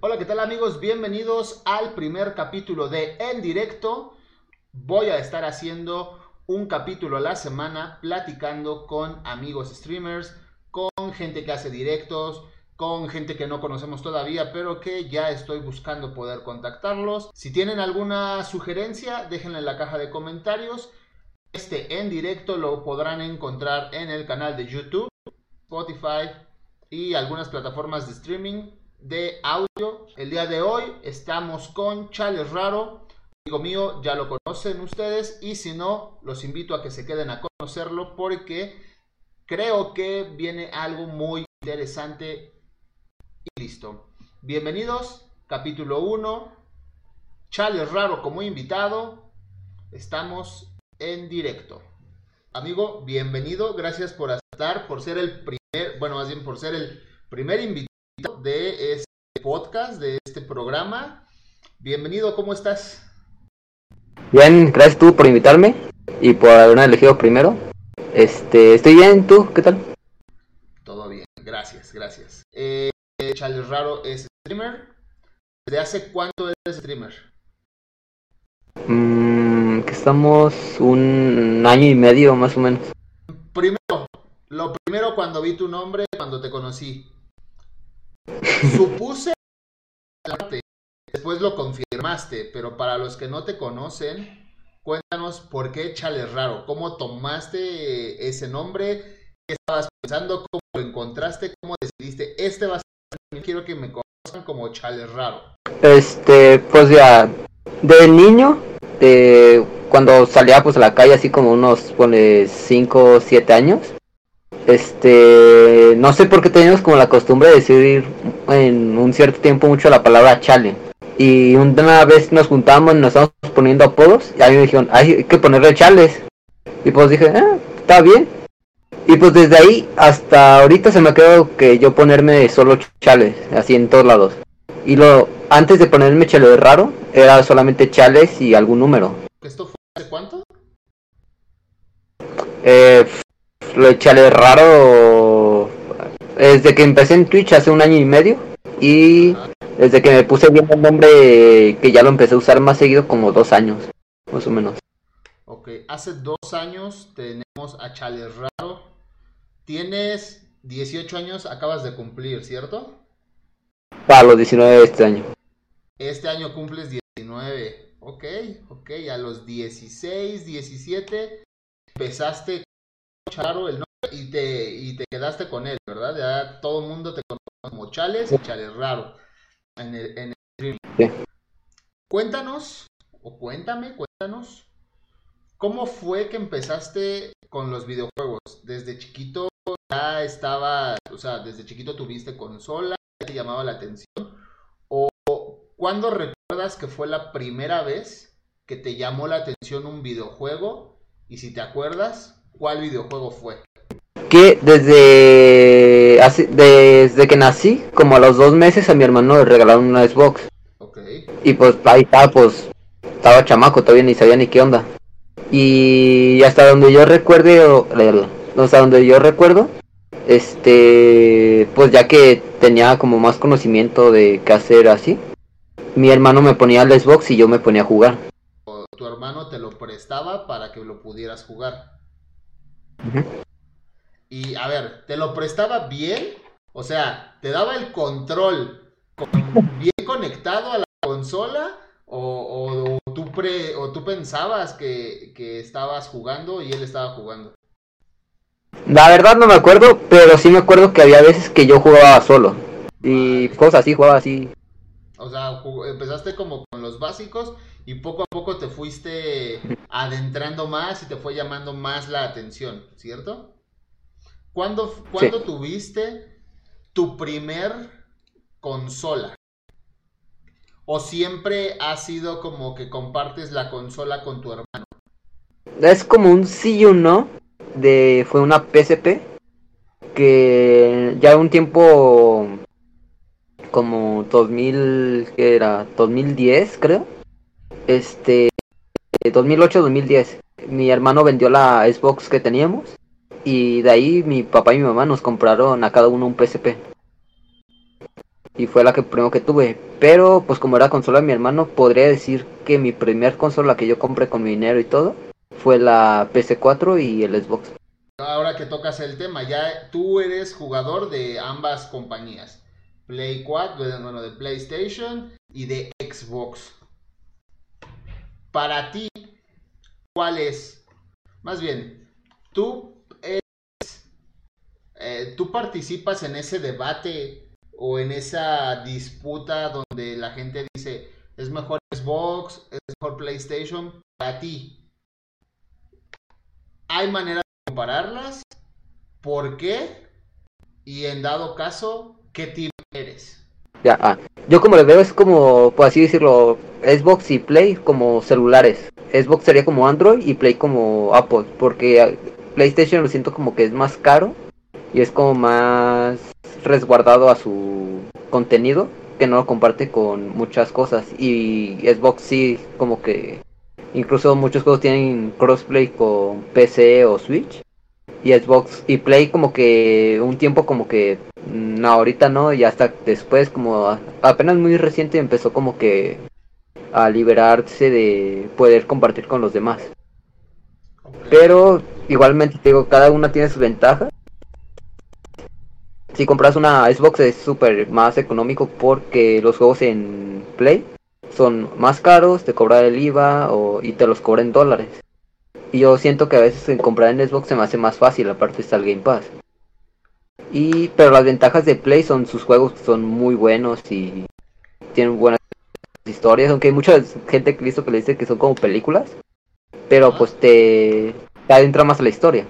Hola, ¿qué tal amigos? Bienvenidos al primer capítulo de En Directo. Voy a estar haciendo un capítulo a la semana platicando con amigos streamers, con gente que hace directos, con gente que no conocemos todavía, pero que ya estoy buscando poder contactarlos. Si tienen alguna sugerencia, déjenla en la caja de comentarios. Este en directo lo podrán encontrar en el canal de YouTube, Spotify y algunas plataformas de streaming de audio. El día de hoy estamos con Chales Raro. Amigo mío, ya lo conocen ustedes y si no, los invito a que se queden a conocerlo porque creo que viene algo muy interesante y listo. Bienvenidos, capítulo 1. Charles Raro como invitado. Estamos en directo. Amigo, bienvenido. Gracias por estar, por ser el primer, bueno, más bien por ser el primer invitado de este podcast, de este programa. Bienvenido, ¿cómo estás? Bien, gracias tú por invitarme y por haberme elegido primero. Este, estoy bien, ¿tú qué tal? Todo bien, gracias, gracias. Eh, Charles Raro es streamer. ¿Desde hace cuánto eres streamer? Mm, que estamos un año y medio más o menos. Primero, lo primero cuando vi tu nombre, cuando te conocí. Supuse después lo confirmaste, pero para los que no te conocen, cuéntanos por qué Chales Raro, cómo tomaste ese nombre, qué estabas pensando, cómo lo encontraste, cómo decidiste, este va a ser, quiero que me conozcan como Chales Raro. Este, pues ya, de niño, de cuando salía pues a la calle así como unos, pone, 5 o 7 años, este, no sé por qué teníamos como la costumbre de decir en un cierto tiempo mucho la palabra chale. Y una vez nos juntamos y nos estábamos poniendo apodos y a mí me dijeron, hay que ponerle chales. Y pues dije, ah, está bien. Y pues desde ahí hasta ahorita se me quedó que yo ponerme solo chales, así en todos lados. Y lo antes de ponerme chale raro, era solamente chales y algún número. ¿Esto fue hace cuánto? Eh, lo de chale raro. Desde que empecé en Twitch hace un año y medio y desde que me puse bien el nombre que ya lo empecé a usar más seguido como dos años más o menos. Ok hace dos años tenemos a chale raro. Tienes 18 años acabas de cumplir cierto para los 19 de este año. Este año cumples 19 ok ok a los 16 17 empezaste Charo el nombre y te, y te quedaste con él, ¿verdad? Ya todo el mundo te conoce como Chales y Chales Raro en el, en el stream. Sí. Cuéntanos, o cuéntame, cuéntanos, ¿cómo fue que empezaste con los videojuegos? Desde chiquito ya estaba, o sea, desde chiquito tuviste consola, ya te llamaba la atención, o ¿cuándo recuerdas que fue la primera vez que te llamó la atención un videojuego? Y si te acuerdas, ¿Cuál videojuego fue? Que desde así, desde que nací, como a los dos meses, a mi hermano le regalaron una Xbox. Okay. Y pues ahí estaba, pues, estaba chamaco, todavía ni sabía ni qué onda. Y hasta donde yo recuerde, hasta donde yo recuerdo, este, pues ya que tenía como más conocimiento de qué hacer así, mi hermano me ponía el Xbox y yo me ponía a jugar. Tu hermano te lo prestaba para que lo pudieras jugar. Y a ver, ¿te lo prestaba bien? O sea, ¿te daba el control bien conectado a la consola? ¿O, o, tú, pre, o tú pensabas que, que, estabas jugando y él estaba jugando? La verdad no me acuerdo, pero sí me acuerdo que había veces que yo jugaba solo. Y cosas así, jugaba así. O sea, empezaste como con los básicos y poco a poco te fuiste adentrando más y te fue llamando más la atención, ¿cierto? ¿Cuándo, ¿cuándo sí. tuviste tu primer consola? ¿O siempre ha sido como que compartes la consola con tu hermano? Es como un sí y un no. De, fue una PSP que ya un tiempo como 2000, ¿qué era? 2010 creo. Este, 2008-2010. Mi hermano vendió la Xbox que teníamos y de ahí mi papá y mi mamá nos compraron a cada uno un PSP. y fue la que primero que tuve. Pero pues como era consola de mi hermano, podría decir que mi primer consola que yo compré con mi dinero y todo fue la PC4 y el Xbox. Ahora que tocas el tema, ya tú eres jugador de ambas compañías. Play 4, bueno, de PlayStation y de Xbox. Para ti, ¿cuál es? Más bien, tú eh, tú participas en ese debate o en esa disputa donde la gente dice es mejor Xbox, es mejor PlayStation. Para ti, ¿hay manera de compararlas? ¿Por qué? Y en dado caso, ¿qué team eres? Ya, ah, yo como le veo es como, por así decirlo, Xbox y Play como celulares. Xbox sería como Android y Play como Apple, porque PlayStation lo siento como que es más caro y es como más resguardado a su contenido que no lo comparte con muchas cosas y Xbox sí como que incluso muchos juegos tienen crossplay con PC o Switch y Xbox y Play como que un tiempo como que no ahorita no y hasta después como apenas muy reciente empezó como que a liberarse de poder compartir con los demás pero igualmente digo cada una tiene sus ventajas si compras una Xbox es súper más económico porque los juegos en Play son más caros, te cobran el IVA o, y te los cobran en dólares. Y yo siento que a veces en comprar en Xbox se me hace más fácil, aparte está el Game Pass. Y, pero las ventajas de Play son sus juegos que son muy buenos y tienen buenas historias, aunque hay mucha gente que visto que le dice que son como películas, pero pues te, te adentra más a la historia.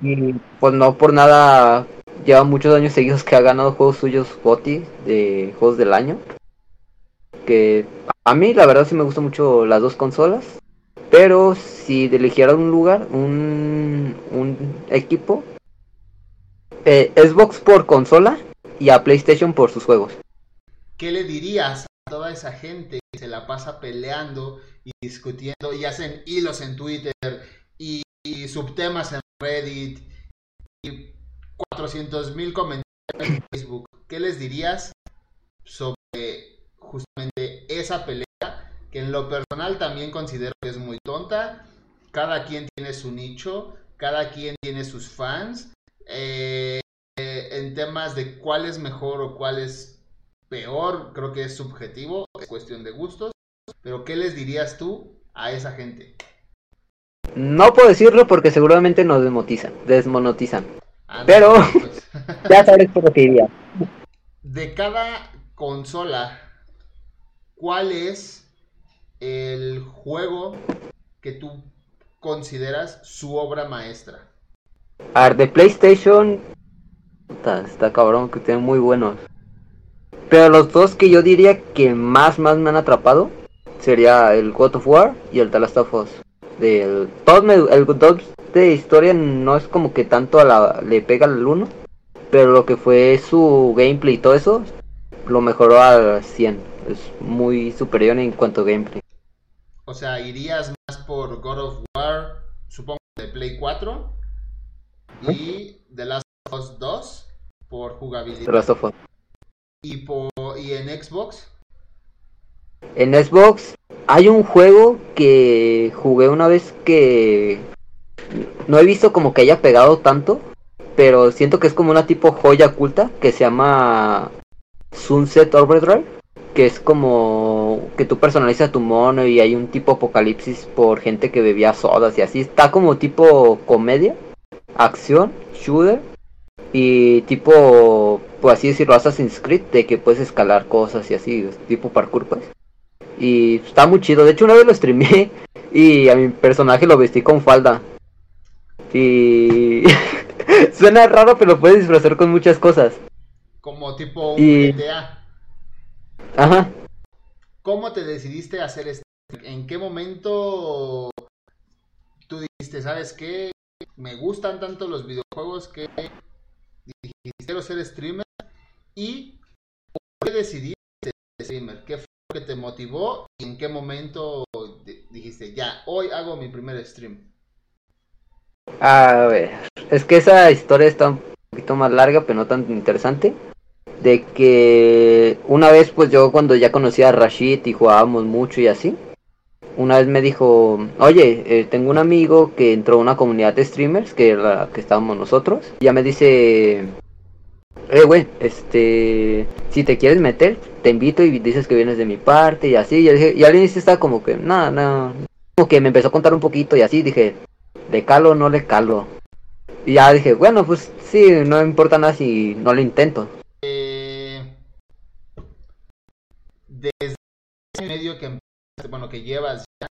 Y pues no por nada lleva muchos años seguidos que ha ganado juegos suyos GOTY de juegos del año. Que a mí la verdad sí me gustan mucho las dos consolas. Pero si eligiera un lugar, un, un equipo, eh, Xbox por consola y a PlayStation por sus juegos. ¿Qué le dirías a toda esa gente que se la pasa peleando y discutiendo y hacen hilos en Twitter y, y subtemas en Reddit y 400 mil comentarios en Facebook. ¿Qué les dirías sobre justamente esa pelea que en lo personal también considero que es muy tonta? Cada quien tiene su nicho, cada quien tiene sus fans. Eh, en temas de cuál es mejor o cuál es peor, creo que es subjetivo, es cuestión de gustos. Pero ¿qué les dirías tú a esa gente? No puedo decirlo porque seguramente nos desmonetizan. desmonetizan. Pero pues. ya sabes por lo que diría. De cada consola, ¿cuál es el juego que tú consideras su obra maestra? A ver, de PlayStation está, está cabrón que tienen muy buenos. Pero los dos que yo diría que más más me han atrapado sería el God of War y el The Last of Us del el 2 de historia no es como que tanto a la, le pega al 1, pero lo que fue su gameplay y todo eso lo mejoró al 100. Es muy superior en cuanto a gameplay. O sea, irías más por God of War, supongo de Play 4 y The Last Us 2 por jugabilidad. Last of Us. ¿Y, por, ¿Y en Xbox? En Xbox hay un juego que jugué una vez que no he visto como que haya pegado tanto, pero siento que es como una tipo joya oculta que se llama Sunset Overdrive, que es como que tú personalizas tu mono y hay un tipo apocalipsis por gente que bebía sodas y así. Está como tipo comedia, acción, shooter y tipo, pues así decirlo, Assassin's Creed, de que puedes escalar cosas y así, tipo parkour pues. Y está muy chido. De hecho, una vez lo streamé y a mi personaje lo vestí con falda. Y suena raro, pero lo puedes disfrazar con muchas cosas. Como tipo un GTA. Ajá. ¿Cómo te decidiste hacer esto? ¿En qué momento tú dijiste, sabes qué? Me gustan tanto los videojuegos que dijiste, quiero ser streamer. ¿Y por qué decidiste ser streamer? ¿Qué fue que te motivó y en qué momento dijiste, ya, hoy hago mi primer stream? A ver, es que esa historia está un poquito más larga, pero no tan interesante. de que una vez pues yo cuando ya conocía a Rashid y jugábamos mucho y así, una vez me dijo, oye, eh, tengo un amigo que entró a una comunidad de streamers, que la que estábamos nosotros, y ya me dice, eh, güey, este, si te quieres meter, te invito y dices que vienes de mi parte y así, y, dije, y al estaba como que, nada, nada, como que me empezó a contar un poquito y así, dije, le calo no le calo. Y ya dije, bueno, pues sí, no importa nada si no lo intento. Eh, desde medio que bueno, que llevas ya,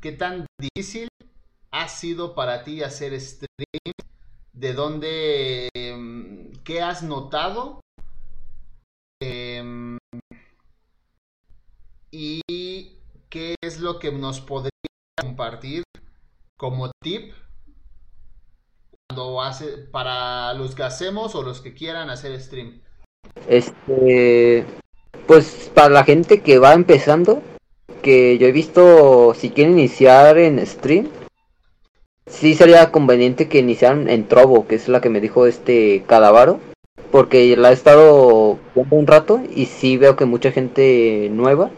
¿qué tan difícil ha sido para ti hacer stream? ¿De dónde, em, qué has notado? Em, y qué es lo que nos podría compartir como tip cuando hace para los que hacemos o los que quieran hacer stream. Este, pues para la gente que va empezando, que yo he visto, si quieren iniciar en stream, sí sería conveniente que iniciaran en Trovo, que es la que me dijo este Cadavaro, porque la he estado un rato y sí veo que mucha gente nueva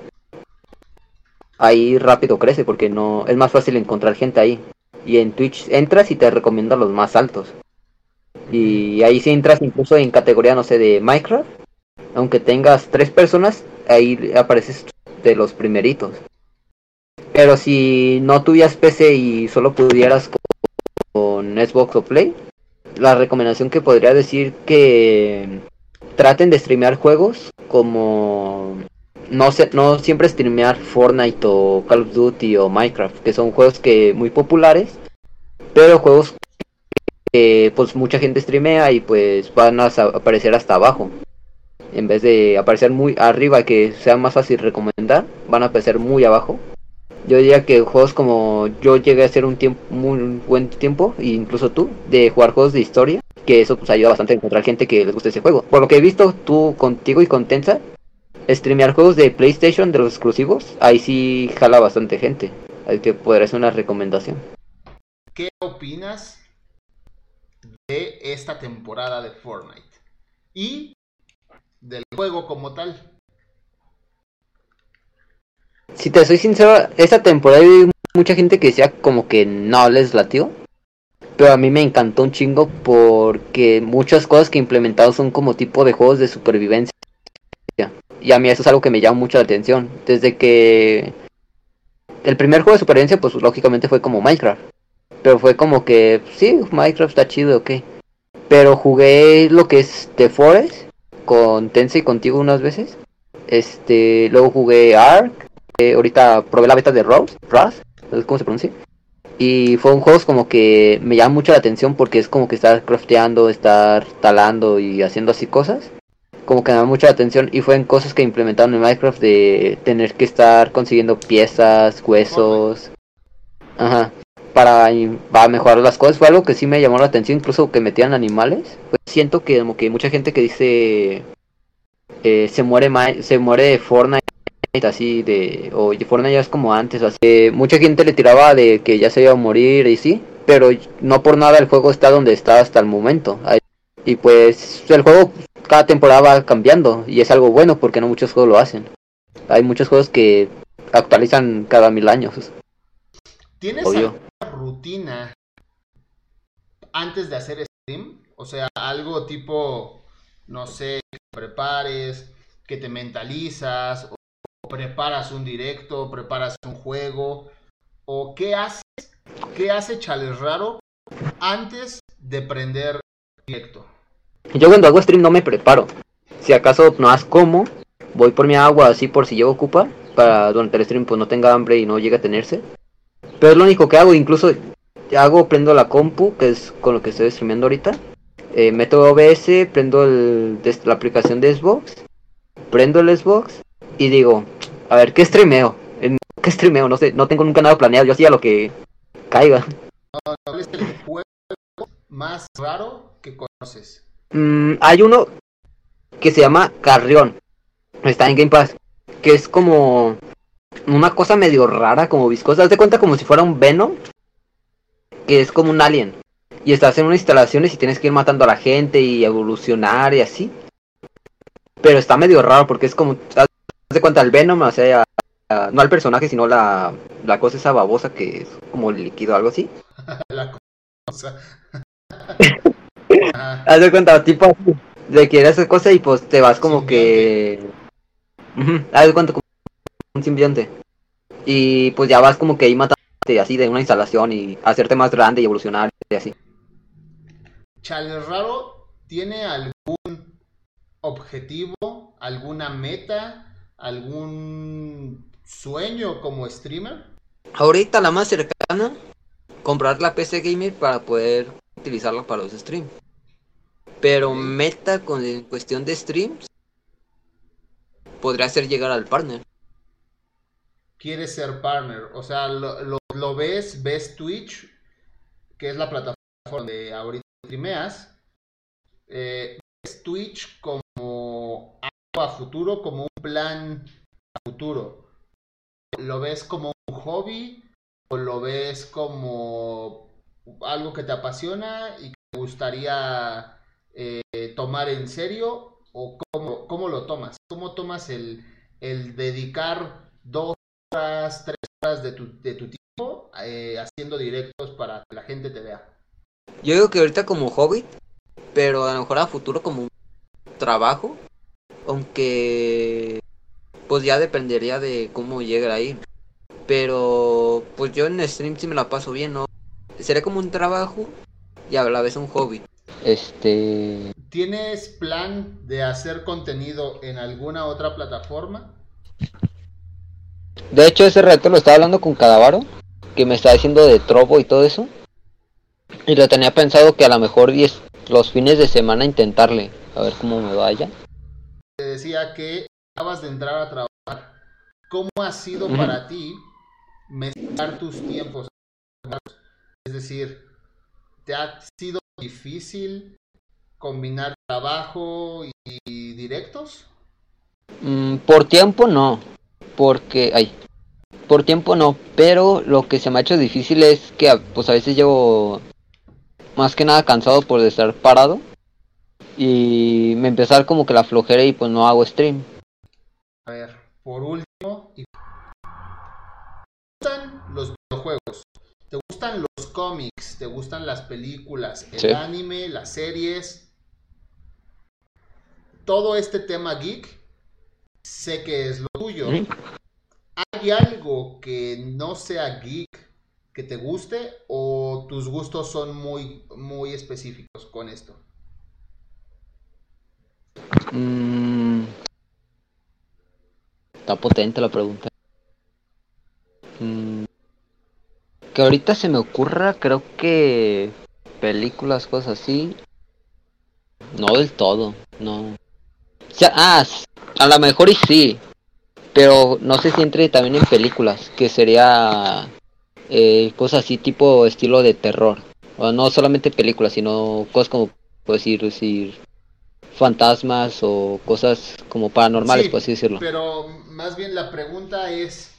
ahí rápido crece porque no es más fácil encontrar gente ahí. Y en Twitch entras y te recomiendo los más altos. Y ahí si entras incluso en categoría, no sé, de Minecraft. Aunque tengas tres personas, ahí apareces de los primeritos. Pero si no tuvieras PC y solo pudieras con, Xbox o Play, la recomendación que podría decir que traten de streamear juegos como no sé, no siempre streamear Fortnite o Call of Duty o Minecraft, que son juegos que muy populares, pero juegos que pues mucha gente streamea y pues van a aparecer hasta abajo en vez de aparecer muy arriba que sea más fácil recomendar, van a aparecer muy abajo. Yo diría que juegos como yo llegué a hacer un tiempo muy buen tiempo, incluso tú, de jugar juegos de historia, que eso pues ayuda bastante a encontrar gente que les guste ese juego. Por lo que he visto tú contigo y con Tensa, streamear juegos de PlayStation de los exclusivos, ahí sí jala bastante gente. Así que podría ser una recomendación. ¿Qué opinas de esta temporada de Fortnite? Y del juego como tal. Si te soy sincero, esta temporada hay mucha gente que decía como que no les latió. Pero a mí me encantó un chingo porque muchas cosas que he implementado son como tipo de juegos de supervivencia. Y a mí eso es algo que me llama mucho la atención. Desde que el primer juego de supervivencia, pues lógicamente fue como Minecraft. Pero fue como que, sí, Minecraft está chido, ok. Pero jugué lo que es The Forest con y contigo unas veces. Este, luego jugué Ark. Eh, ahorita probé la beta de Rose, Rust, ¿cómo se pronuncia? Y fue un juego como que me llama mucho la atención porque es como que estar crafteando, estar talando y haciendo así cosas. Como que me da mucha atención y fue en cosas que implementaron en Minecraft de tener que estar consiguiendo piezas, huesos. Ajá para, para, mejorar las cosas. Fue algo que sí me llamó la atención, incluso que metían animales. Pues siento que como que mucha gente que dice eh, se muere se muere de Fortnite así de o Fortnite ya es como antes así mucha gente le tiraba de que ya se iba a morir y sí pero no por nada el juego está donde está hasta el momento y pues el juego cada temporada va cambiando y es algo bueno porque no muchos juegos lo hacen hay muchos juegos que actualizan cada mil años ¿Tienes rutina antes de hacer stream? O sea, algo tipo, no sé, que prepares, que te mentalizas, o preparas un directo, preparas un juego, o qué haces, qué hace Chales Raro antes de prender directo. Yo cuando hago stream no me preparo. Si acaso no haz como, voy por mi agua así por si llego a ocupar, para durante el stream pues no tenga hambre y no llegue a tenerse. Pero es lo único que hago, incluso hago, prendo la compu, que es con lo que estoy streamando ahorita. Eh, meto OBS, prendo el, la aplicación de Xbox, prendo el Xbox y digo, a ver, ¿qué streameo? ¿Qué streameo? No sé, no tengo nunca nada planeado, yo hacía lo que caiga. ¿Cuál es el juego más raro que conoces? Mm, hay uno que se llama Carrión, está en Game Pass, que es como una cosa medio rara, como viscosa. Haz de cuenta como si fuera un Venom, que es como un alien. Y estás en unas instalaciones y tienes que ir matando a la gente y evolucionar y así. Pero está medio raro porque es como, haz de cuenta, el Venom, o sea, no al personaje, sino la, la cosa esa babosa que es como líquido, algo así. La cosa. Ajá. Haz de cuenta, tipo de que esa cosa y pues te vas como que... Haz de cuenta como un simbionte. Y pues ya vas como que ahí matándote así de una instalación y hacerte más grande y evolucionar y así. Chale Raro tiene algún objetivo, alguna meta, algún sueño como streamer? Ahorita la más cercana, comprar la PC Gamer para poder utilizarla para los streams. Pero meta con en cuestión de streams podría ser llegar al partner. Quieres ser partner, o sea, lo, ves, ves Twitch, que es la plataforma donde ahorita streameas, eh, ves Twitch como algo a futuro, como un plan a futuro. ¿Lo ves como un hobby o lo ves como algo que te apasiona y que te gustaría eh, tomar en serio? ¿O cómo, cómo lo tomas? ¿Cómo tomas el, el dedicar dos horas, tres horas de tu, de tu tiempo eh, haciendo directos para que la gente te vea? Yo digo que ahorita como hobby, pero a lo mejor a futuro como un trabajo, aunque pues ya dependería de cómo llegue ahí. Pero pues yo en stream sí me la paso bien, ¿no? Sería como un trabajo y a la vez un hobby. Este... ¿Tienes plan de hacer contenido en alguna otra plataforma? De hecho, ese rato lo estaba hablando con Cadavaro, que me estaba diciendo de Trovo y todo eso. Y lo tenía pensado que a lo mejor diez- los fines de semana intentarle, a ver cómo me vaya. Te decía que acabas de entrar a trabajar. ¿Cómo ha sido para ti mezclar tus tiempos? Es decir, ¿te ha sido difícil combinar trabajo y, y directos? Mm, por tiempo no, porque, ay, por tiempo no, pero lo que se me ha hecho difícil es que pues a veces llevo más que nada cansado por estar parado y me dar como que la flojera y pues no hago stream. A ver, por último, y- ¿te gustan los videojuegos? ¿Te gustan los cómics? ¿Te gustan las películas? ¿El Sí. anime? ¿Las series? Todo este tema geek, sé que es lo tuyo. ¿Hay algo que no sea geek que te guste o tus gustos son muy, muy específicos con esto? Mm, está potente la pregunta. Mm, que ahorita se me ocurra, creo que películas, cosas así. No del todo, no. Ah, a lo mejor y sí, pero no sé si entre también en películas, que sería eh, cosas así tipo estilo de terror. O no solamente películas, sino cosas como, puedo decir, decir fantasmas o cosas como paranormales, Sí, por así decirlo. Pero más bien la pregunta es,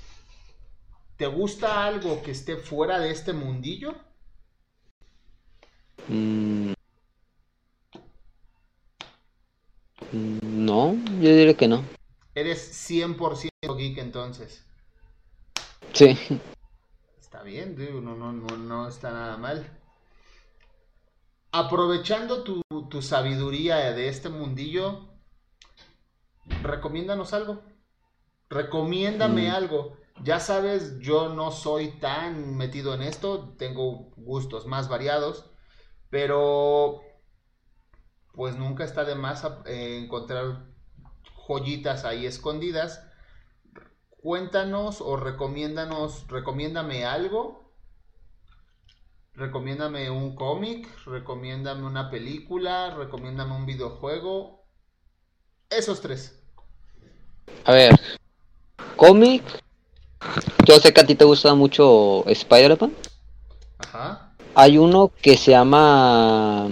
¿te gusta algo que esté fuera de este mundillo? Mm. Mm, No, yo diría que no. Eres 100% geek entonces. Sí. Está bien, no, no, no, no está nada mal. Aprovechando tu, tu sabiduría de este mundillo, recomiéndanos algo. Recomiéndame Mm. algo. Ya sabes, yo no soy tan metido en esto, tengo gustos más variados, pero pues nunca está de más eh, encontrar joyitas ahí escondidas. Cuéntanos o recomiéndanos, recomiéndame algo. Recomiéndame un cómic, recomiéndame una película, recomiéndame un videojuego. Esos tres. A ver. Cómic. Yo sé que a ti te gusta mucho Spider-Man. Ajá. Hay uno que se llama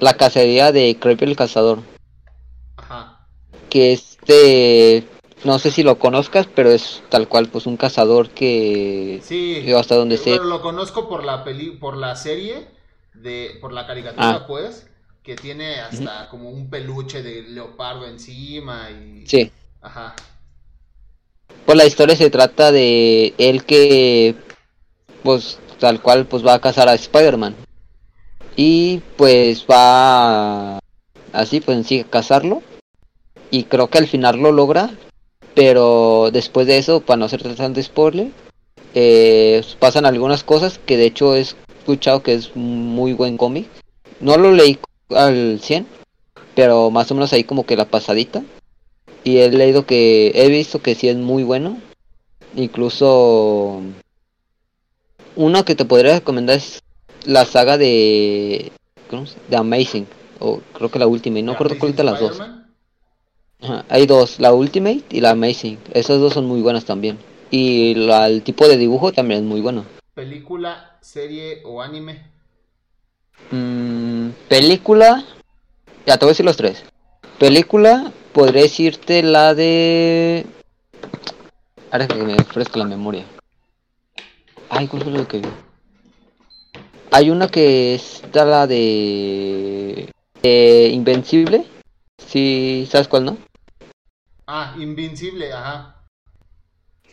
La cacería de Creepy el cazador. Ajá. Que este. No sé si lo conozcas, pero es tal cual, pues un cazador que. Sí. Yo hasta donde eh, sé. Bueno, lo conozco por la peli, por la serie de, por la caricatura, Ah. pues. que tiene hasta como un peluche de leopardo encima y... Sí. Ajá. Pues la historia se trata de él que, pues tal cual, pues va a cazar a Spider-Man. Y pues va así, pues sigue a cazarlo. Y creo que al final lo logra. Pero después de eso, para no hacer tanto spoiler, eh, pasan algunas cosas que de hecho he escuchado que es muy buen cómic. No lo leí al 100, pero más o menos ahí como que la pasadita. Y he leído que he visto que sí es muy bueno. Incluso uno que te podría recomendar es la saga de ¿cómo se? de Amazing o creo que la Ultimate, no recuerdo cuál de las dos. Ajá, hay dos, la Ultimate y la Amazing. Esas dos son muy buenas también. Y la, el tipo de dibujo también es muy bueno. ¿Película, serie o anime? Mm, película, ya te voy a decir los tres. Película, podría decirte la de... Ahora que me ofrezco la memoria. Ay, ¿cuál fue lo que vi? Hay una que está la de... Eh, Invencible. Si sabes cuál, ¿no? Ah, Invincible, ajá.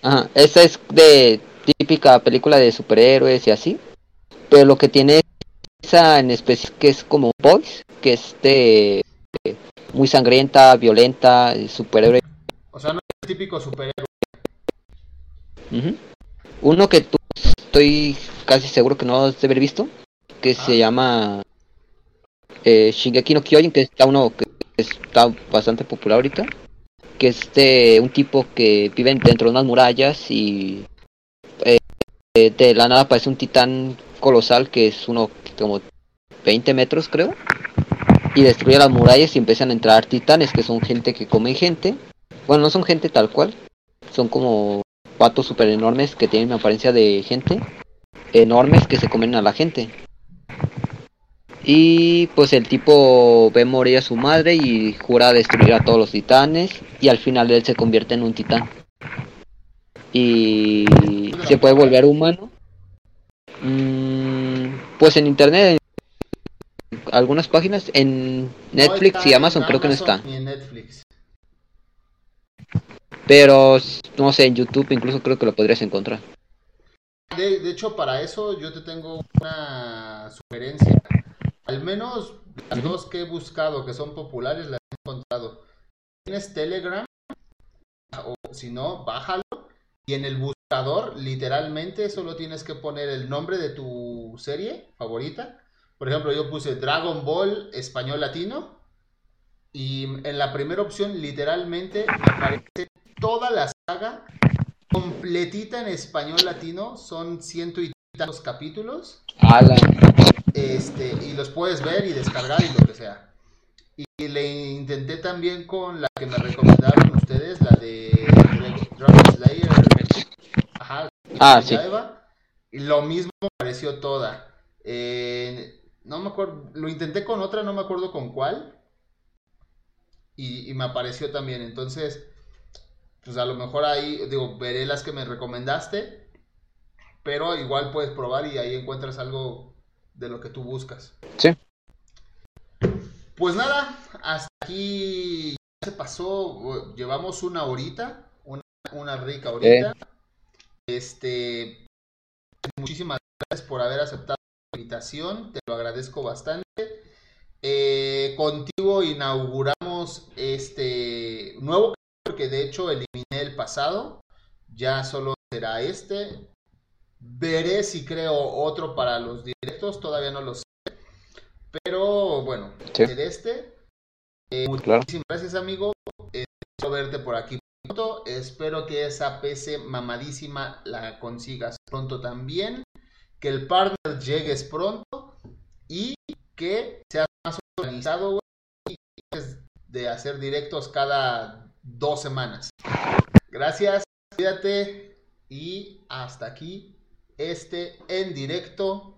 Ajá, esa es de típica película de superhéroes y así. Pero lo que tiene esa en especie que es como Boys, que es de muy sangrienta, violenta, superhéroe. O sea, no es el típico superhéroe. Uno que tú estoy casi seguro que no has de haber visto, que Ah. se llama eh, Shingeki no Kyojin, que está uno que está bastante popular ahorita, que es de un tipo que vive dentro de unas murallas y eh, eh, de la nada aparece un titán colosal que es uno como 20 metros creo y destruye las murallas y empiezan a entrar titanes que son gente que come gente bueno no son gente tal cual son como patos super enormes que tienen apariencia de gente enormes que se comen a la gente. Y pues el tipo ve morir a su madre y jura destruir a todos los titanes y al final él se convierte en un titán. Y se puede volver humano. Mm, pues en internet en algunas páginas en Netflix No y Amazon creo que no está. Ni en Netflix. pero no sé en YouTube incluso creo que lo podrías encontrar De, de hecho, para eso yo te tengo una sugerencia. Al menos las dos que he buscado que son populares las he encontrado. Tienes Telegram, o si no, bájalo. Y en el buscador, literalmente, solo tienes que poner el nombre de tu serie favorita. Por ejemplo, yo puse Dragon Ball español latino. Y en la primera opción, literalmente, aparece toda la saga completita en español latino. Son ciento y tantos capítulos. Ala. Este, y los puedes ver y descargar y lo que sea. Y le intenté también con la que me recomendaron ustedes, la de Dragon Slayer. Ajá, Ah, sí. Eva, y lo mismo me pareció toda. Eh, no me acuerdo, lo intenté con otra, no me acuerdo con cuál. Y, y me apareció también. Entonces, pues a lo mejor ahí, digo, veré las que me recomendaste. Pero igual puedes probar y ahí encuentras algo de lo que tú buscas. Sí. Pues nada, hasta aquí ya se pasó, llevamos una horita, una, una rica horita. Este, muchísimas gracias por haber aceptado la invitación, te lo agradezco bastante. Eh, contigo inauguramos este nuevo porque de hecho eliminé el pasado, ya solo será este. Veré si creo otro para los directos, todavía no lo sé. Pero bueno, Sí. ser este. Eh, Claro. muchísimas gracias, amigo. Eh, espero verte por aquí pronto. Espero que esa PC mamadísima la consigas pronto también. Que el partner llegues pronto. Y que seas más organizado, güey, de hacer directos cada dos semanas. Gracias, cuídate. Y hasta aquí este en directo